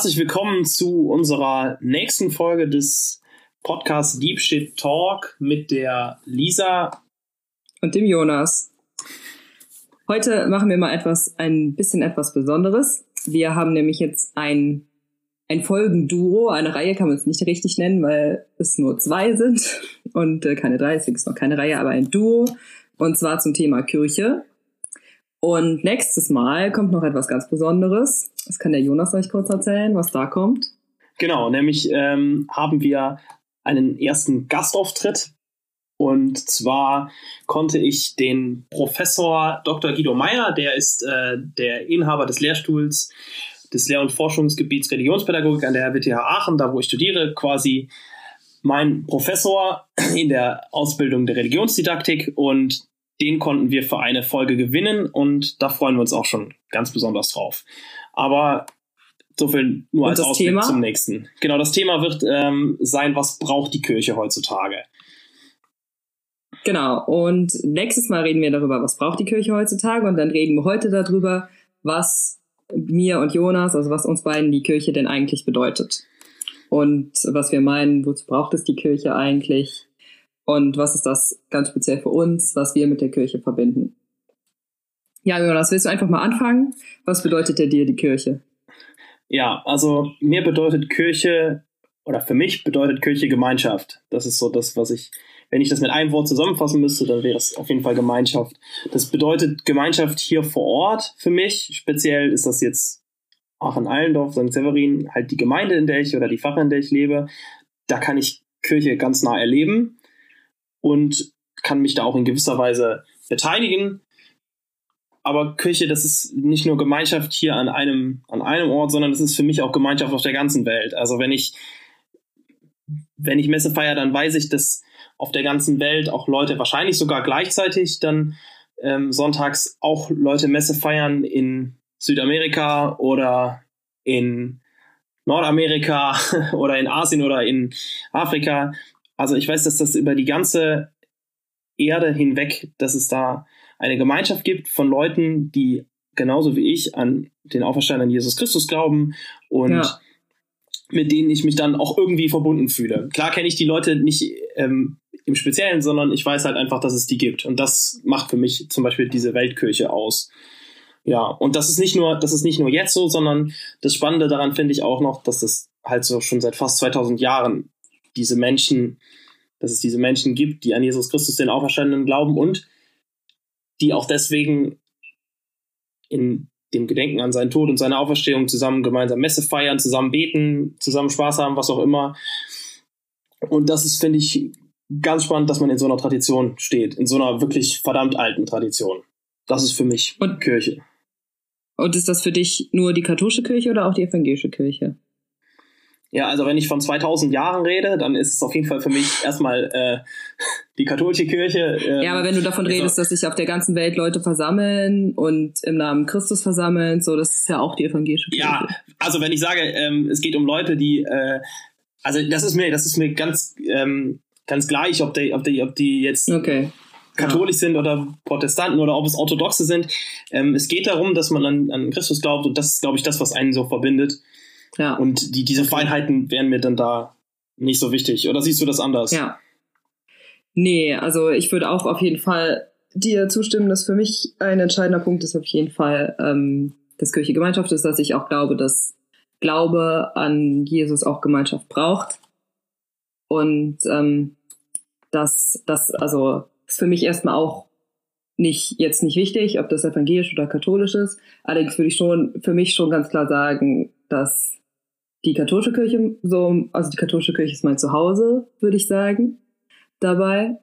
herzlich willkommen zu unserer nächsten Folge des Podcasts Deep Shit Talk mit der Lisa und dem Jonas. Heute machen wir mal etwas, ein bisschen etwas Besonderes. Wir haben nämlich jetzt ein, ein Folgenduo. Eine Reihe kann man es nicht richtig nennen, weil es nur zwei sind und äh, keine drei, deswegen ist noch keine Reihe, aber ein Duo. Und zwar zum Thema Kirche. Und nächstes Mal kommt noch etwas ganz Besonderes. Das kann der Jonas euch kurz erzählen, was da kommt. Genau, nämlich ähm, haben wir einen ersten Gastauftritt. Und zwar konnte ich den Professor Dr. Guido Meyer, der ist äh, der Inhaber des Lehrstuhls des Lehr- und Forschungsgebiets Religionspädagogik an der RWTH Aachen, da wo ich studiere, quasi mein Professor in der Ausbildung der Religionsdidaktik und den konnten wir für eine Folge gewinnen und da freuen wir uns auch schon ganz besonders drauf. Aber so viel nur und als Ausblick Thema? zum nächsten. Genau, das Thema wird ähm, sein, was braucht die Kirche heutzutage? Genau, und nächstes Mal reden wir darüber, was braucht die Kirche heutzutage und dann reden wir heute darüber, was mir und Jonas, also was uns beiden die Kirche denn eigentlich bedeutet. Und was wir meinen, wozu braucht es die Kirche eigentlich? Und was ist das ganz speziell für uns, was wir mit der Kirche verbinden? Ja, Jonas, willst du einfach mal anfangen? Was bedeutet dir die Kirche? Ja, also mir bedeutet Kirche oder für mich bedeutet Kirche Gemeinschaft. Das ist so das, was ich, wenn ich das mit einem Wort zusammenfassen müsste, dann wäre es auf jeden Fall Gemeinschaft. Das bedeutet Gemeinschaft hier vor Ort für mich. Speziell ist das jetzt Aachen-Allendorf, St. Severin, halt die Gemeinde, in der ich oder die Pfarre, in der ich lebe. Da kann ich Kirche ganz nah erleben und kann mich da auch in gewisser Weise beteiligen. Aber Kirche, das ist nicht nur Gemeinschaft hier an einem, an einem Ort, sondern das ist für mich auch Gemeinschaft auf der ganzen Welt. Also wenn ich, wenn ich Messe feiere, dann weiß ich, dass auf der ganzen Welt auch Leute wahrscheinlich sogar gleichzeitig dann ähm, sonntags auch Leute Messe feiern in Südamerika oder in Nordamerika oder in Asien oder in Afrika. Also ich weiß, dass das über die ganze Erde hinweg, dass es da eine Gemeinschaft gibt von Leuten, die genauso wie ich an den Auferstandenen Jesus Christus glauben und ja. mit denen ich mich dann auch irgendwie verbunden fühle. Klar kenne ich die Leute nicht ähm, im Speziellen, sondern ich weiß halt einfach, dass es die gibt. Und das macht für mich zum Beispiel diese Weltkirche aus. Ja, und das ist nicht nur, das ist nicht nur jetzt so, sondern das Spannende daran finde ich auch noch, dass das halt so schon seit fast 2000 Jahren diese Menschen, dass es diese Menschen gibt, die an Jesus Christus, den Auferstandenen, glauben und die auch deswegen in dem Gedenken an seinen Tod und seine Auferstehung zusammen gemeinsam Messe feiern, zusammen beten, zusammen Spaß haben, was auch immer. Und das ist, finde ich, ganz spannend, dass man in so einer Tradition steht, in so einer wirklich verdammt alten Tradition. Das ist für mich und, Kirche. Und ist das für dich nur die katholische Kirche oder auch die evangelische Kirche? Ja, also wenn ich von 2000 Jahren rede, dann ist es auf jeden Fall für mich erstmal äh, die katholische Kirche. Ähm, ja, aber wenn du davon also, redest, dass sich auf der ganzen Welt Leute versammeln und im Namen Christus versammeln, so, das ist ja auch die evangelische Kirche. Ja, also wenn ich sage, ähm, es geht um Leute, die, äh, also das ist mir, das ist mir ganz, ähm, ganz gleich, ob die, ob die, ob die jetzt okay. katholisch ja. sind oder Protestanten oder ob es Orthodoxe sind. Ähm, es geht darum, dass man an, an Christus glaubt und das ist, glaube ich, das, was einen so verbindet. Ja. Und die, diese Feinheiten wären mir dann da nicht so wichtig. Oder siehst du das anders? Ja. Nee, also ich würde auch auf jeden Fall dir zustimmen, dass für mich ein entscheidender Punkt ist auf jeden Fall, ähm, dass Kirche Gemeinschaft ist, dass ich auch glaube, dass Glaube an Jesus auch Gemeinschaft braucht. Und ähm, dass das, also ist für mich erstmal auch nicht jetzt nicht wichtig, ob das evangelisch oder katholisch ist. Allerdings würde ich schon für mich schon ganz klar sagen, dass die katholische Kirche so, also die katholische Kirche ist mein Zuhause, würde ich sagen, dabei,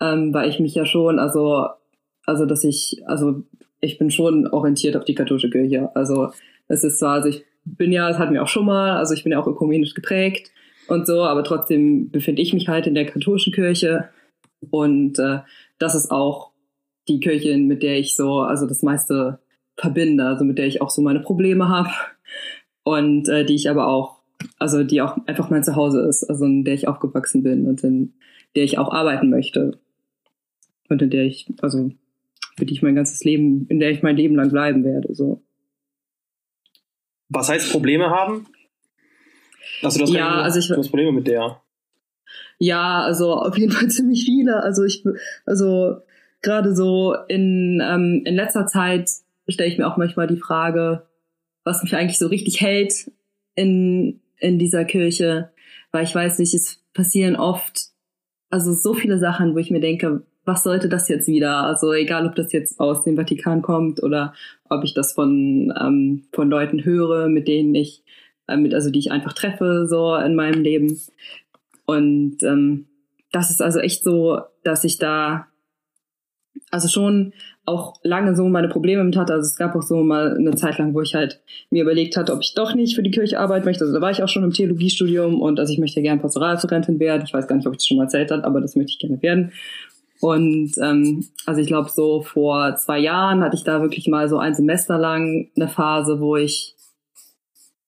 ähm, weil ich mich ja schon, also, also dass ich, also ich bin schon orientiert auf die katholische Kirche. Also es ist zwar, also ich bin ja, es hatten wir auch schon mal, also ich bin ja auch ökumenisch geprägt und so, aber trotzdem befinde ich mich halt in der katholischen Kirche. Und äh, das ist auch die Kirche, mit der ich so, also das meiste verbinde, also mit der ich auch so meine Probleme habe und äh, die ich aber auch, also die auch einfach mein Zuhause ist, also in der ich aufgewachsen bin und in der ich auch arbeiten möchte und in der ich, also für die ich mein ganzes Leben, in der ich mein Leben lang bleiben werde, so. Was heißt Probleme haben? Also, du hast, Ja, keine, also ich- du hast Probleme mit der. Ja, also auf jeden Fall ziemlich viele. Also ich, also gerade so in, ähm, in letzter Zeit stelle ich mir auch manchmal die Frage, was mich eigentlich so richtig hält in, in dieser Kirche, weil ich weiß nicht, es passieren oft, also so viele Sachen, wo ich mir denke, was sollte das jetzt wieder? Also egal, ob das jetzt aus dem Vatikan kommt oder ob ich das von, ähm, von Leuten höre, mit denen ich, äh, mit, also die ich einfach treffe, so in meinem Leben. Und ähm, das ist also echt so, dass ich da also schon auch lange so meine Probleme mit hatte. Also es gab auch so mal eine Zeit lang, wo ich halt mir überlegt hatte, ob ich doch nicht für die Kirche arbeiten möchte. Also da war ich auch schon im Theologiestudium und also ich möchte gerne Pastoralreferentin werden. Ich weiß gar nicht, ob ich das schon mal erzählt habe, aber das möchte ich gerne werden. Und ähm, also ich glaube, so vor zwei Jahren hatte ich da wirklich mal so ein Semester lang eine Phase, wo ich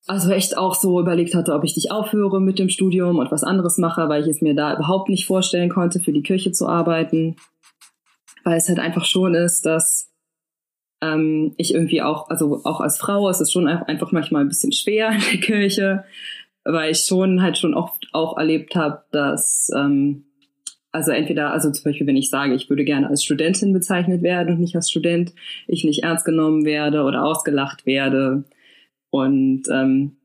also echt auch so überlegt hatte, ob ich dich aufhöre mit dem Studium und was anderes mache, weil ich es mir da überhaupt nicht vorstellen konnte, für die Kirche zu arbeiten. Weil es halt einfach schon ist, dass ähm, ich irgendwie auch, also auch als Frau ist es schon einfach manchmal ein bisschen schwer in der Kirche, weil ich schon halt schon oft auch erlebt habe, dass ähm, also entweder, also zum Beispiel, wenn ich sage, ich würde gerne als Studentin bezeichnet werden und nicht als Student, ich nicht ernst genommen werde oder ausgelacht werde. Und ähm,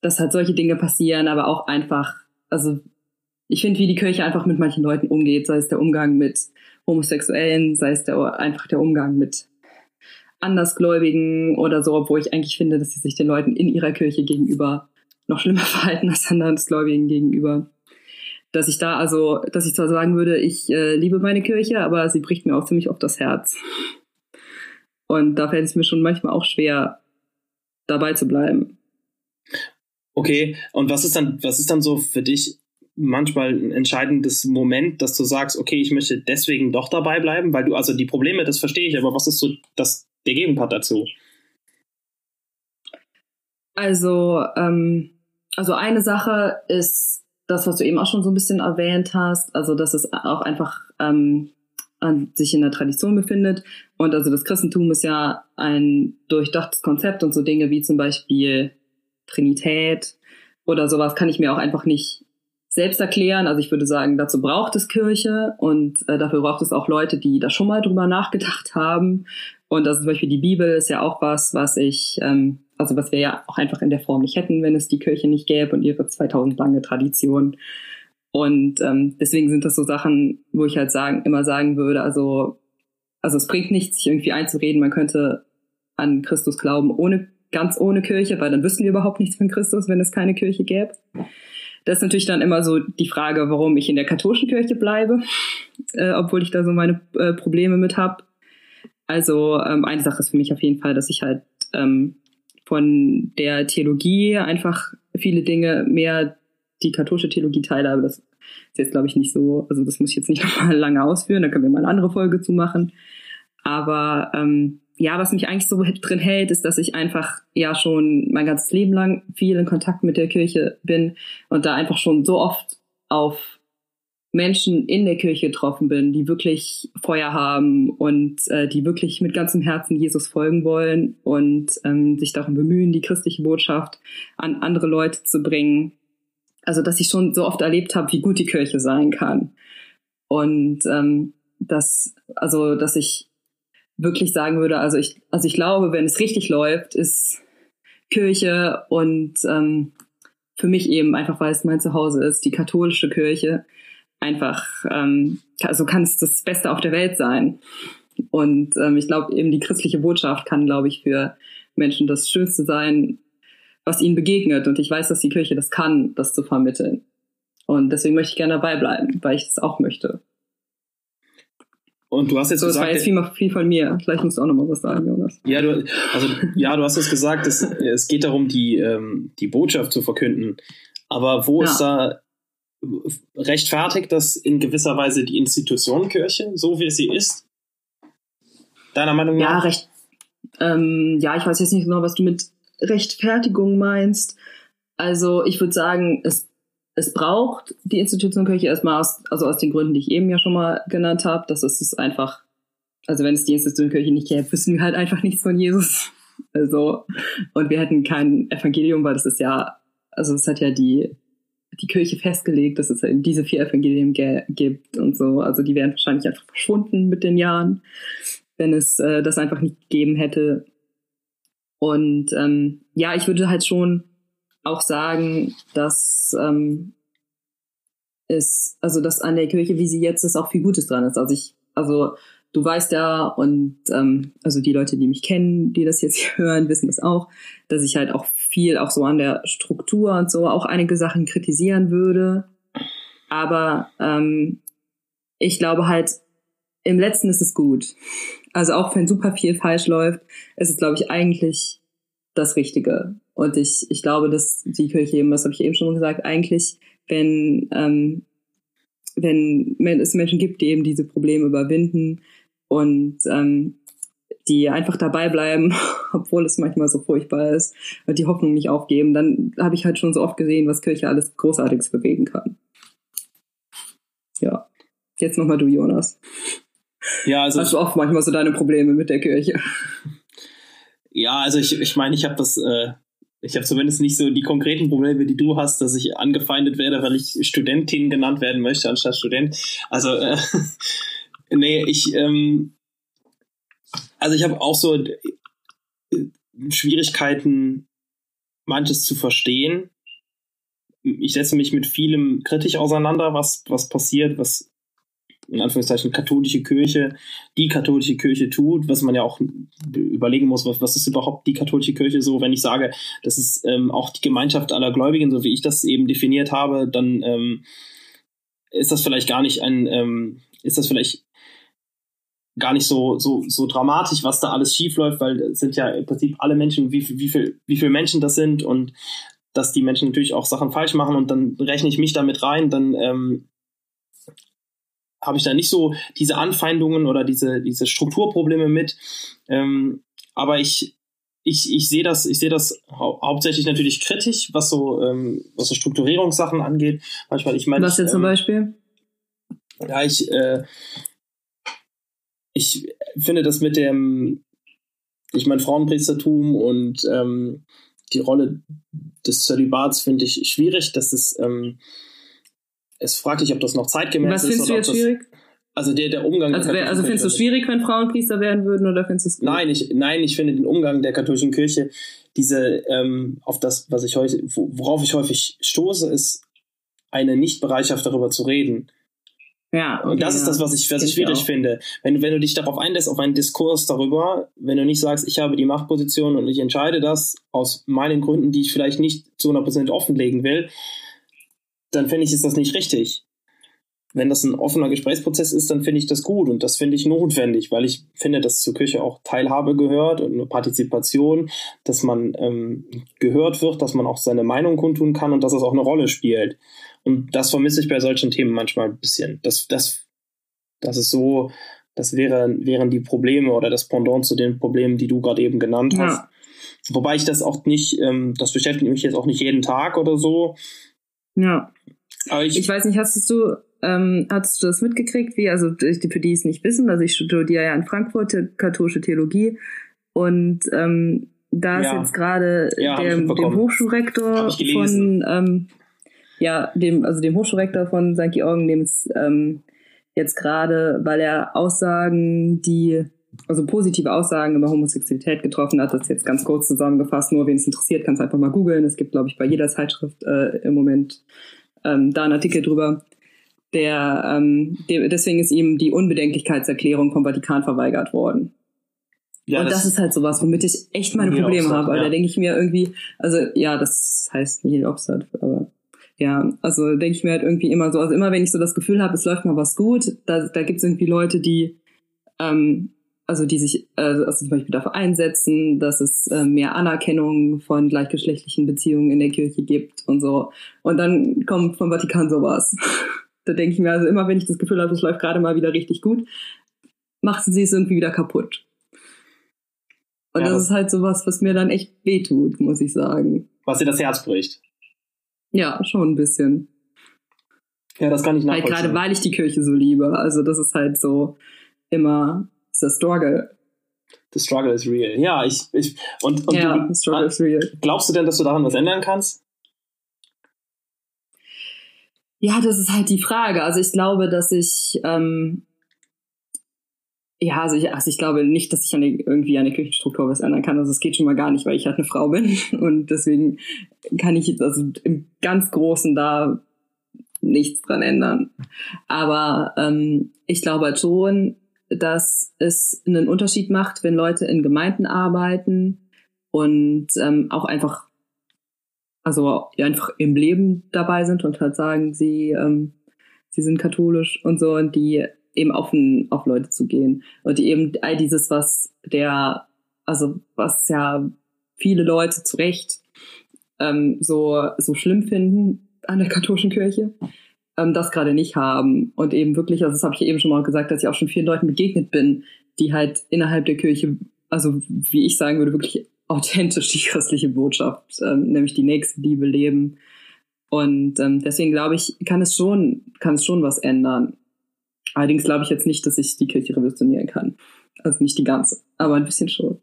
dass halt solche Dinge passieren, aber auch einfach, also ich finde, wie die Kirche einfach mit manchen Leuten umgeht, sei es der Umgang mit Homosexuellen, sei es der, einfach der Umgang mit Andersgläubigen oder so, obwohl ich eigentlich finde, dass sie sich den Leuten in ihrer Kirche gegenüber noch schlimmer verhalten als Andersgläubigen gegenüber. Dass ich da also, dass ich zwar sagen würde, ich äh, liebe meine Kirche, aber sie bricht mir auch ziemlich oft das Herz. Und da fällt es mir schon manchmal auch schwer, dabei zu bleiben. Okay, und was ist dann, was ist dann so für dich manchmal ein entscheidendes Moment, dass du sagst, okay, ich möchte deswegen doch dabei bleiben, weil du, also die Probleme, das verstehe ich, aber was ist so das, der Gegenpart dazu? Also, ähm, also eine Sache ist das, was du eben auch schon so ein bisschen erwähnt hast, also dass es auch einfach ähm, an sich in der Tradition befindet. Und also das Christentum ist ja ein durchdachtes Konzept und so Dinge wie zum Beispiel Trinität oder sowas kann ich mir auch einfach nicht selbst erklären. Also ich würde sagen, dazu braucht es Kirche und äh, dafür braucht es auch Leute, die da schon mal drüber nachgedacht haben. Und also zum Beispiel die Bibel ist ja auch was, was ich, ähm, also was wir ja auch einfach in der Form nicht hätten, wenn es die Kirche nicht gäbe und ihre 2000 lange Tradition. Und ähm, deswegen sind das so Sachen, wo ich halt sagen, immer sagen würde, also, also es bringt nichts, sich irgendwie einzureden, man könnte an Christus glauben, ohne, ganz ohne Kirche, weil dann wüssten wir überhaupt nichts von Christus, wenn es keine Kirche gäbe. Das ist natürlich dann immer so die Frage, warum ich in der katholischen Kirche bleibe, äh, obwohl ich da so meine äh, Probleme mit habe. Also ähm, eine Sache ist für mich auf jeden Fall, dass ich halt ähm, von der Theologie einfach viele Dinge mehr die katholische Theologie teile, aber das ist jetzt, glaube ich, nicht so, also das muss ich jetzt nicht nochmal lange ausführen, da können wir mal eine andere Folge zu machen. Aber ähm, ja, was mich eigentlich so drin hält, ist, dass ich einfach ja schon mein ganzes Leben lang viel in Kontakt mit der Kirche bin und da einfach schon so oft auf Menschen in der Kirche getroffen bin, die wirklich Feuer haben und äh, die wirklich mit ganzem Herzen Jesus folgen wollen und ähm, sich darum bemühen, die christliche Botschaft an andere Leute zu bringen. Also, dass ich schon so oft erlebt habe, wie gut die Kirche sein kann. Und ähm, dass, also, dass ich wirklich sagen würde, also ich, also ich glaube, wenn es richtig läuft, ist Kirche und ähm, für mich eben einfach, weil es mein Zuhause ist, die katholische Kirche, einfach, ähm, also kann es das Beste auf der Welt sein. Und ähm, ich glaube, eben die christliche Botschaft kann, glaube ich, für Menschen das Schönste sein, was ihnen begegnet. Und ich weiß, dass die Kirche das kann, das zu vermitteln. Und deswegen möchte ich gerne dabei bleiben, weil ich das auch möchte. Und du hast jetzt So, das war gesagt, jetzt viel, viel von mir. Vielleicht musst du auch noch mal was sagen, Jonas. ja, du, also, ja, du hast jetzt gesagt, es, es geht darum, die, ähm, die Botschaft zu verkünden. Aber wo Ja. ist da rechtfertigt das in gewisser Weise die Institution Kirche, so wie sie ist? Deiner Meinung Ja, nach? recht. Ähm, ja, ich weiß jetzt nicht genau, was du mit Rechtfertigung meinst. Also ich würde sagen, es, es braucht die Institution Kirche erstmal aus, also aus den Gründen, die ich eben ja schon mal genannt habe. Das ist es einfach, also wenn es die Institution Kirche nicht gäbe, wissen wir halt einfach nichts von Jesus. Also, und wir hätten kein Evangelium, weil das ist ja, also es hat ja die, die Kirche festgelegt, dass es eben diese vier Evangelien gibt und so. Also die wären wahrscheinlich einfach verschwunden mit den Jahren, wenn es äh, das einfach nicht gegeben hätte. Und ähm, ja, ich würde halt schon auch sagen, dass ähm, es, also dass an der Kirche, wie sie jetzt ist, auch viel Gutes dran ist. Also ich, also du weißt ja, und ähm, also die Leute, die mich kennen, die das jetzt hören, wissen das auch, dass ich halt auch viel auch so an der Struktur und so auch einige Sachen kritisieren würde. Aber ähm, ich glaube halt, im letzten ist es gut. Also auch wenn super viel falsch läuft, ist es, glaube ich, eigentlich das Richtige. Und ich, ich glaube, dass die Kirche eben, was habe ich eben schon gesagt, eigentlich, wenn, ähm, wenn es Menschen gibt, die eben diese Probleme überwinden und ähm, die einfach dabei bleiben, obwohl es manchmal so furchtbar ist und die Hoffnung nicht aufgeben, dann habe ich halt schon so oft gesehen, was Kirche alles Großartiges bewegen kann. Ja. Jetzt nochmal du, Jonas. Ja, also. Hast du auch manchmal so deine Probleme mit der Kirche? Ja, also ich, ich meine, ich habe das, äh, ich habe zumindest nicht so die konkreten Probleme, die du hast, dass ich angefeindet werde, weil ich Studentin genannt werden möchte anstatt Student. Also, äh, nee, ich, ähm, also ich habe auch so äh, Schwierigkeiten, manches zu verstehen. Ich setze mich mit vielem kritisch auseinander, was, was passiert, was in Anführungszeichen katholische Kirche, die katholische Kirche tut, was man ja auch überlegen muss, was, was ist überhaupt die katholische Kirche so, wenn ich sage, das ist ähm, auch die Gemeinschaft aller Gläubigen, so wie ich das eben definiert habe, dann ähm, ist das vielleicht gar nicht ein, ähm, ist das vielleicht gar nicht so, so, so dramatisch, was da alles schief läuft, weil es sind ja im Prinzip alle Menschen, wie, wie, viel, wie viele Menschen das sind und dass die Menschen natürlich auch Sachen falsch machen und dann rechne ich mich damit rein, dann ähm, habe ich da nicht so diese Anfeindungen oder diese, diese Strukturprobleme mit. Ähm, aber ich, ich, ich sehe das, ich sehe das hau hauptsächlich natürlich kritisch, was so, ähm, was so Strukturierungssachen angeht. Manchmal, ich meine. Was jetzt ähm, zum Beispiel? Ja, ich, äh, ich finde das mit dem, ich meine, Frauenpriestertum und ähm, die Rolle des Zölibats finde ich schwierig. Das ist, ähm, es fragt dich, ob das noch zeitgemäß ist. Was findest du jetzt schwierig? Also der, der Umgang. Also, wär, also findest du es schwierig, wenn Frauen Priester werden würden, oder findest du es gut? Nein, ich, nein, ich finde den Umgang der katholischen Kirche, diese, ähm, auf das, was ich heute, worauf ich häufig stoße, ist eine Nichtbereitschaft darüber zu reden. Ja, okay, und das ja. ist das, was ich, was ich schwierig finde. Wenn, wenn du dich darauf einlässt, auf einen Diskurs darüber, wenn du nicht sagst, ich habe die Machtposition und ich entscheide das aus meinen Gründen, die ich vielleicht nicht zu 100% offenlegen will, dann finde ich, ist das nicht richtig. Wenn das ein offener Gesprächsprozess ist, dann finde ich das gut und das finde ich notwendig, weil ich finde, dass zur Kirche auch Teilhabe gehört und eine Partizipation, dass man ähm, gehört wird, dass man auch seine Meinung kundtun kann und dass es auch eine Rolle spielt. Und das vermisse ich bei solchen Themen manchmal ein bisschen. Das, das, das ist so, das wäre, wären die Probleme oder das Pendant zu den Problemen, die du gerade eben genannt hast. Ja. Wobei ich das auch nicht, ähm, das beschäftigt mich jetzt auch nicht jeden Tag oder so. Ja. Aber ich, ich weiß nicht, hast du, ähm, hast du das mitgekriegt, wie, also für die es nicht wissen, also ich studiere ja in Frankfurt katholische Theologie und ähm, da ist ja. jetzt gerade ja, dem, dem Hochschulrektor von ähm, ja, dem, also dem Hochschulrektor von St. Georgen, dem es ähm, jetzt gerade, weil er Aussagen, die, also positive Aussagen über Homosexualität getroffen hat, das jetzt ganz kurz zusammengefasst, nur wen es interessiert, kann es einfach mal googeln. Es gibt, glaube ich, bei jeder Zeitschrift äh, im Moment ähm, da einen Artikel drüber. Der, ähm, der, deswegen ist ihm die Unbedenklichkeitserklärung vom Vatikan verweigert worden. Ja, und das, das, ist halt sowas, womit ich echt meine Probleme habe. Ja. Da denke ich mir irgendwie, also ja, das heißt nicht Obstat, aber ja, also denke ich mir halt irgendwie immer so, also immer wenn ich so das Gefühl habe, es läuft mal was gut, da, da gibt es irgendwie Leute, die, ähm, also die sich äh, also zum Beispiel dafür einsetzen, dass es äh, mehr Anerkennung von gleichgeschlechtlichen Beziehungen in der Kirche gibt und so. Und dann kommt vom Vatikan sowas. da denke ich mir, also immer wenn ich das Gefühl habe, es läuft gerade mal wieder richtig gut, machen sie es irgendwie wieder kaputt. Und ja, das, das ist halt sowas, was mir dann echt wehtut, muss ich sagen. Was dir das Herz bricht. Ja, schon ein bisschen. Ja, das kann ich nachvollziehen. Halt gerade weil ich die Kirche so liebe. Also das ist halt so immer dieser Struggle. The struggle is real. Ja, ich, ich und, und ja, du, the struggle is real. glaubst du denn, dass du daran was ändern kannst? Ja, das ist halt die Frage. Also ich glaube, dass ich ähm, ja, also ich, also ich glaube nicht, dass ich an die, irgendwie an der Küchenstruktur was ändern kann. Also es geht schon mal gar nicht, weil ich halt eine Frau bin. Und deswegen kann ich jetzt also im ganz Großen da nichts dran ändern. Aber ähm, ich glaube halt schon, dass es einen Unterschied macht, wenn Leute in Gemeinden arbeiten und ähm, auch einfach, also einfach im Leben dabei sind und halt sagen, sie, ähm, sie sind katholisch und so und die eben offen auf Leute zu gehen. Und die eben all dieses, was der, also was ja viele Leute zu Recht ähm, so, so schlimm finden an der katholischen Kirche, ähm, das gerade nicht haben und eben wirklich, also das habe ich eben schon mal gesagt, dass ich auch schon vielen Leuten begegnet bin, die halt innerhalb der Kirche, also wie ich sagen würde, wirklich authentisch die christliche Botschaft, ähm, nämlich die nächste Liebe leben. Und ähm, deswegen glaube ich, kann es schon, kann es schon was ändern. Allerdings glaube ich jetzt nicht, dass ich die Kirche revolutionieren kann. Also nicht die ganze, aber ein bisschen schon.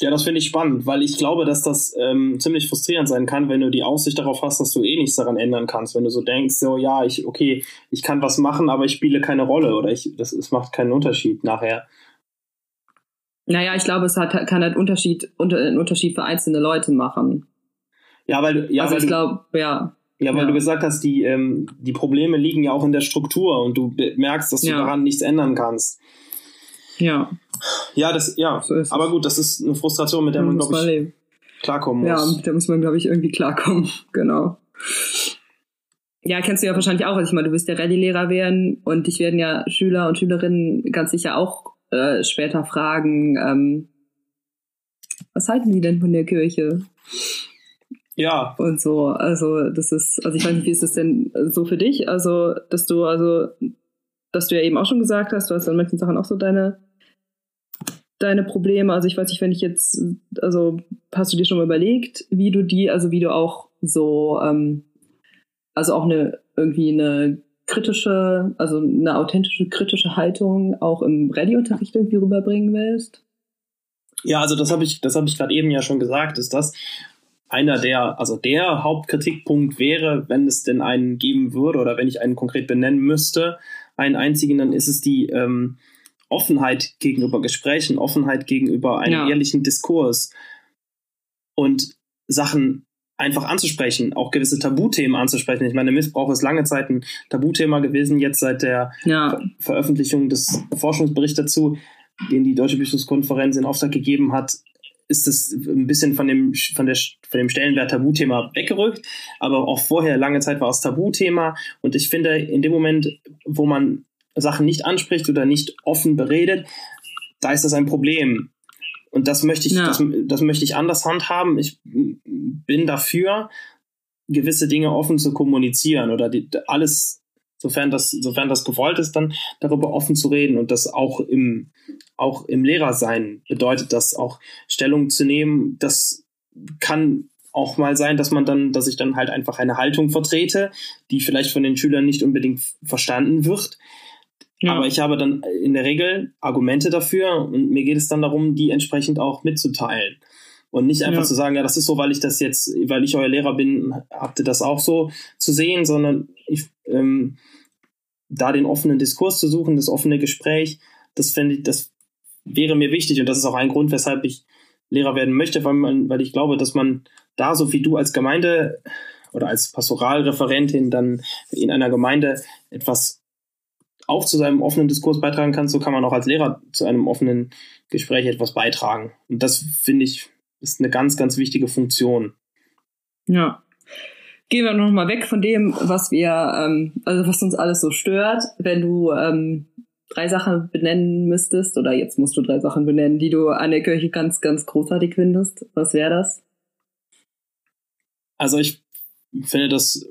Ja, das finde ich spannend, weil ich glaube, dass das ähm, ziemlich frustrierend sein kann, wenn du die Aussicht darauf hast, dass du eh nichts daran ändern kannst. Wenn du so denkst, so ja, ich, okay, ich kann was machen, aber ich spiele keine Rolle oder ich, das, es macht keinen Unterschied nachher. Naja, ich glaube, es hat, kann halt Unterschied, unter, einen Unterschied für einzelne Leute machen. Ja, weil, ja, also weil ich glaube, ja. Ja, weil Ja. du gesagt hast, die, ähm, die Probleme liegen ja auch in der Struktur und du merkst, dass du Ja. daran nichts ändern kannst. Ja, Ja, das, ja. so ist Aber gut, das ist eine Frustration, mit der man, muss glaube man ich, klarkommen Ja, muss. da muss man, glaube ich, irgendwie klarkommen. Genau. Ja, kennst du ja wahrscheinlich auch. Also ich meine, du wirst ja Rallye-Lehrer werden und dich werden ja Schüler und Schülerinnen ganz sicher auch äh, später fragen, ähm, was halten die denn von der Kirche? Ja, und so. Also das ist, also ich weiß nicht, wie ist das denn so für dich? Also, dass du, also, dass du ja eben auch schon gesagt hast, du hast an manchen Sachen auch so deine deine Probleme. Also ich weiß nicht, wenn ich jetzt, also hast du dir schon mal überlegt, wie du die, also wie du auch so, ähm, also auch eine irgendwie eine kritische, also eine authentische kritische Haltung auch im Rallye-Unterricht irgendwie rüberbringen willst? Ja, also das habe ich, das habe ich gerade eben ja schon gesagt, ist das einer der, also der Hauptkritikpunkt wäre, wenn es denn einen geben würde oder wenn ich einen konkret benennen müsste, einen einzigen, dann ist es die ähm, Offenheit gegenüber Gesprächen, Offenheit gegenüber einem Ja. ehrlichen Diskurs und Sachen einfach anzusprechen, auch gewisse Tabuthemen anzusprechen. Ich meine, Missbrauch ist lange Zeit ein Tabuthema gewesen, jetzt seit der Ja, Ver Veröffentlichung des Forschungsberichts dazu, den die Deutsche Bischofskonferenz in Auftrag gegeben hat, ist es ein bisschen von dem, von, der, von dem Stellenwert Tabuthema weggerückt. Aber auch vorher, lange Zeit war es Tabuthema. Und ich finde, in dem Moment, wo man Sachen nicht anspricht oder nicht offen beredet, da ist das ein Problem. Und das möchte ich, Ja. das, das möchte ich anders handhaben. Ich bin dafür, gewisse Dinge offen zu kommunizieren oder die, alles, sofern das, sofern das gewollt ist, dann darüber offen zu reden und das auch im, auch im Lehrersein bedeutet das auch Stellung zu nehmen. Das kann auch mal sein, dass man dann, dass ich dann halt einfach eine Haltung vertrete, die vielleicht von den Schülern nicht unbedingt verstanden wird. Ja. Aber ich habe dann in der Regel Argumente dafür und mir geht es dann darum, die entsprechend auch mitzuteilen. Und nicht einfach Ja. zu sagen, ja, das ist so, weil ich das jetzt, weil ich euer Lehrer bin, habt ihr das auch so zu sehen, sondern ich, ähm, da den offenen Diskurs zu suchen, das offene Gespräch, das fände ich, das wäre mir wichtig und das ist auch ein Grund, weshalb ich Lehrer werden möchte, weil man, weil ich glaube, dass man da, so wie du als Gemeinde oder als Pastoralreferentin dann in einer Gemeinde etwas auch zu seinem offenen Diskurs beitragen kann, so kann man auch als Lehrer zu einem offenen Gespräch etwas beitragen. Und das finde ich ist eine ganz, ganz wichtige Funktion. Ja. Gehen wir noch mal weg von dem, was wir, ähm, also was uns alles so stört. Wenn du ähm, drei Sachen benennen müsstest, oder jetzt musst du drei Sachen benennen, die du an der Kirche ganz, ganz großartig findest, was wäre das? Also ich finde das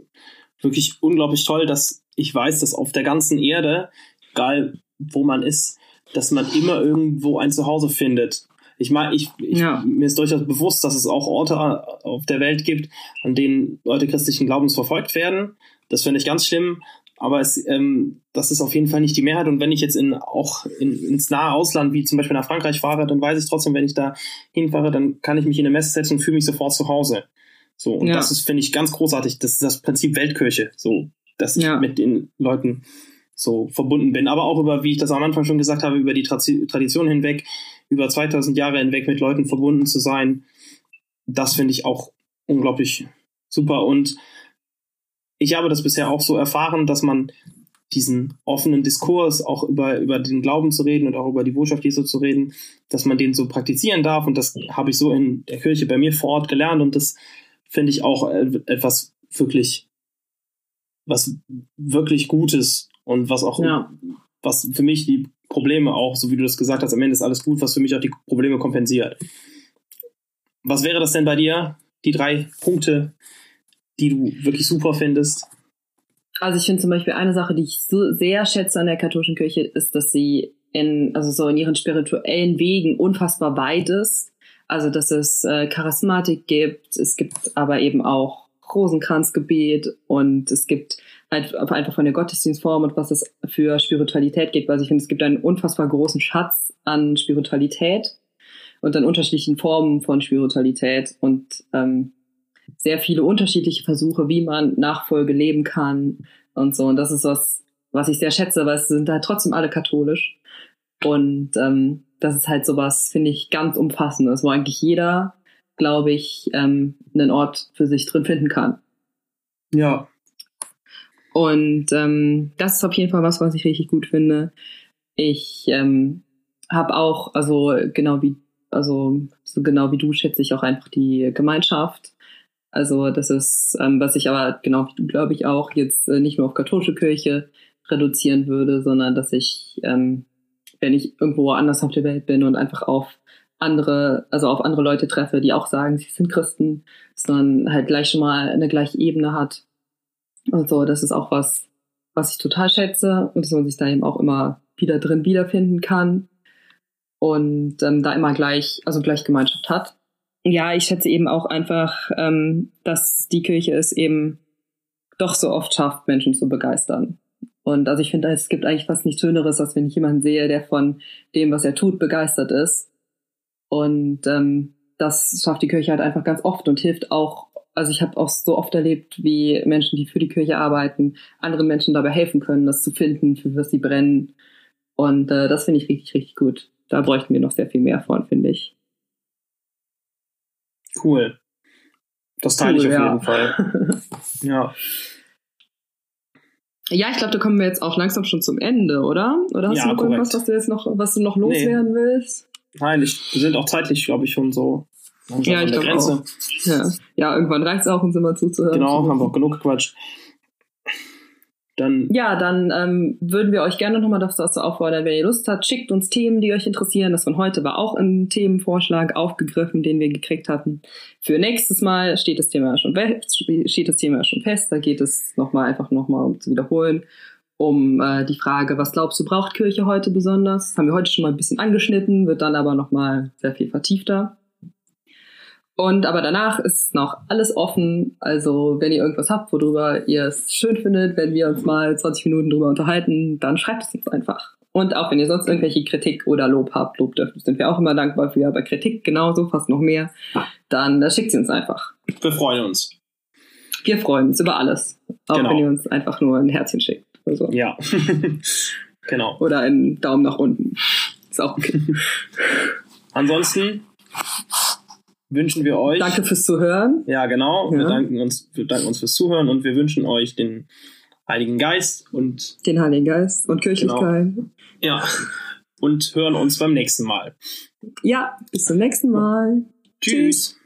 wirklich unglaublich toll, dass ich weiß, dass auf der ganzen Erde, egal wo man ist, dass man immer irgendwo ein Zuhause findet. Ich meine, ich, ich, Ja. mir ist durchaus bewusst, dass es auch Orte auf der Welt gibt, an denen Leute christlichen Glaubens verfolgt werden. Das finde ich ganz schlimm. aber es, ähm, das ist auf jeden Fall nicht die Mehrheit. Und wenn ich jetzt in, auch in, ins nahe Ausland, wie zum Beispiel nach Frankreich fahre, dann weiß ich trotzdem, wenn ich da hinfahre, dann kann ich mich in eine Messe setzen und fühle mich sofort zu Hause. So, und ja. das ist, finde ich, ganz großartig. Das ist das Prinzip Weltkirche, so, dass ich ja. mit den Leuten so verbunden bin. Aber auch über, wie ich das am Anfang schon gesagt habe, über die Tradition hinweg, über 2000 Jahre hinweg mit Leuten verbunden zu sein. Das finde ich auch unglaublich super. Und ich habe das bisher auch so erfahren, dass man diesen offenen Diskurs, auch über, über den Glauben zu reden und auch über die Botschaft Jesu zu reden, dass man den so praktizieren darf. Und das habe ich so in der Kirche bei mir vor Ort gelernt. Und das finde ich auch etwas wirklich, was wirklich Gutes und was auch, ja. was für mich die Probleme auch, so wie du das gesagt hast, am Ende ist alles gut, was für mich auch die Probleme kompensiert. Was wäre das denn bei dir? Die drei Punkte, die du wirklich super findest? Also ich finde zum Beispiel eine Sache, die ich so sehr schätze an der katholischen Kirche, ist, dass sie in, also so in ihren spirituellen Wegen unfassbar weit ist. Also dass es äh, Charismatik gibt, es gibt aber eben auch Rosenkranzgebet und es gibt halt einfach von der Gottesdienstform und was es für Spiritualität gibt. Also ich finde, es gibt einen unfassbar großen Schatz an Spiritualität und an unterschiedlichen Formen von Spiritualität und ähm, sehr viele unterschiedliche Versuche, wie man Nachfolge leben kann und so. Und das ist was, was ich sehr schätze, weil es sind halt trotzdem alle katholisch. Und ähm, das ist halt sowas, finde ich, ganz umfassendes, wo eigentlich jeder, glaube ich, ähm, einen Ort für sich drin finden kann. Ja. Und ähm, das ist auf jeden Fall was, was ich richtig gut finde. Ich ähm, habe auch, also genau wie, also so genau wie du schätze ich auch einfach die Gemeinschaft also das ist, ähm, was ich aber genau, glaube ich, auch jetzt äh, nicht nur auf katholische Kirche reduzieren würde, sondern dass ich, ähm, wenn ich irgendwo anders auf der Welt bin und einfach auf andere, also auf andere Leute treffe, die auch sagen, sie sind Christen, sondern halt gleich schon mal eine gleiche Ebene hat. Und so, das ist auch was, was ich total schätze und dass man sich da eben auch immer wieder drin wiederfinden kann und ähm, da immer gleich, also gleich Gemeinschaft hat ja, ich schätze eben auch einfach, ähm, dass die Kirche es eben doch so oft schafft, Menschen zu begeistern. Und also ich finde, es gibt eigentlich fast nichts Schöneres, als wenn ich jemanden sehe, der von dem, was er tut, begeistert ist. Und ähm, das schafft die Kirche halt einfach ganz oft und hilft auch, also ich habe auch so oft erlebt, wie Menschen, die für die Kirche arbeiten, anderen Menschen dabei helfen können, das zu finden, für was sie brennen. Und äh, das finde ich richtig, richtig gut. Da bräuchten wir noch sehr viel mehr von, finde ich. Cool. Das teile cool, ich auf ja. jeden Fall. ja. Ja, ich glaube, da kommen wir jetzt auch langsam schon zum Ende, oder? Oder hast ja, du noch korrekt. irgendwas, was du jetzt noch, was du noch loswerden nee. willst? Nein, ich, wir sind auch zeitlich, glaube ich, schon so ja, ich glaube auch. Ja. ja, irgendwann reicht es auch, uns immer zuzuhören. Genau, haben wir auch genug gequatscht. Dann ja, dann ähm, würden wir euch gerne nochmal dazu auffordern, wenn ihr Lust habt, schickt uns Themen, die euch interessieren. Das von heute war auch ein Themenvorschlag aufgegriffen, den wir gekriegt hatten. Für nächstes Mal steht das Thema schon steht das Thema schon fest. Da geht es nochmal einfach nochmal um zu wiederholen um äh, die Frage, was glaubst du, braucht Kirche heute besonders? Das haben wir heute schon mal ein bisschen angeschnitten, wird dann aber nochmal sehr viel vertiefter. Und aber danach ist noch alles offen. Also wenn ihr irgendwas habt, worüber ihr es schön findet, wenn wir uns mal 20 Minuten drüber unterhalten, dann schreibt es uns einfach. Und auch wenn ihr sonst irgendwelche Kritik oder Lob habt, Lob dürft, sind wir auch immer dankbar für, aber Kritik genauso, fast noch mehr, dann äh, schickt sie uns einfach. Wir freuen uns. Wir freuen uns über alles. Auch genau. wenn ihr uns einfach nur ein Herzchen schickt. Also. Ja. genau. Oder einen Daumen nach unten. Ist auch okay. Ansonsten wünschen wir euch. Danke fürs Zuhören. Ja, genau. Ja. Wir, danken uns, wir danken uns fürs Zuhören und wir wünschen euch den Heiligen Geist und. Den Heiligen Geist und Kirchlichkeit. Genau. Ja. Und hören uns beim nächsten Mal. Ja, bis zum nächsten Mal. Tschüss. Tschüss.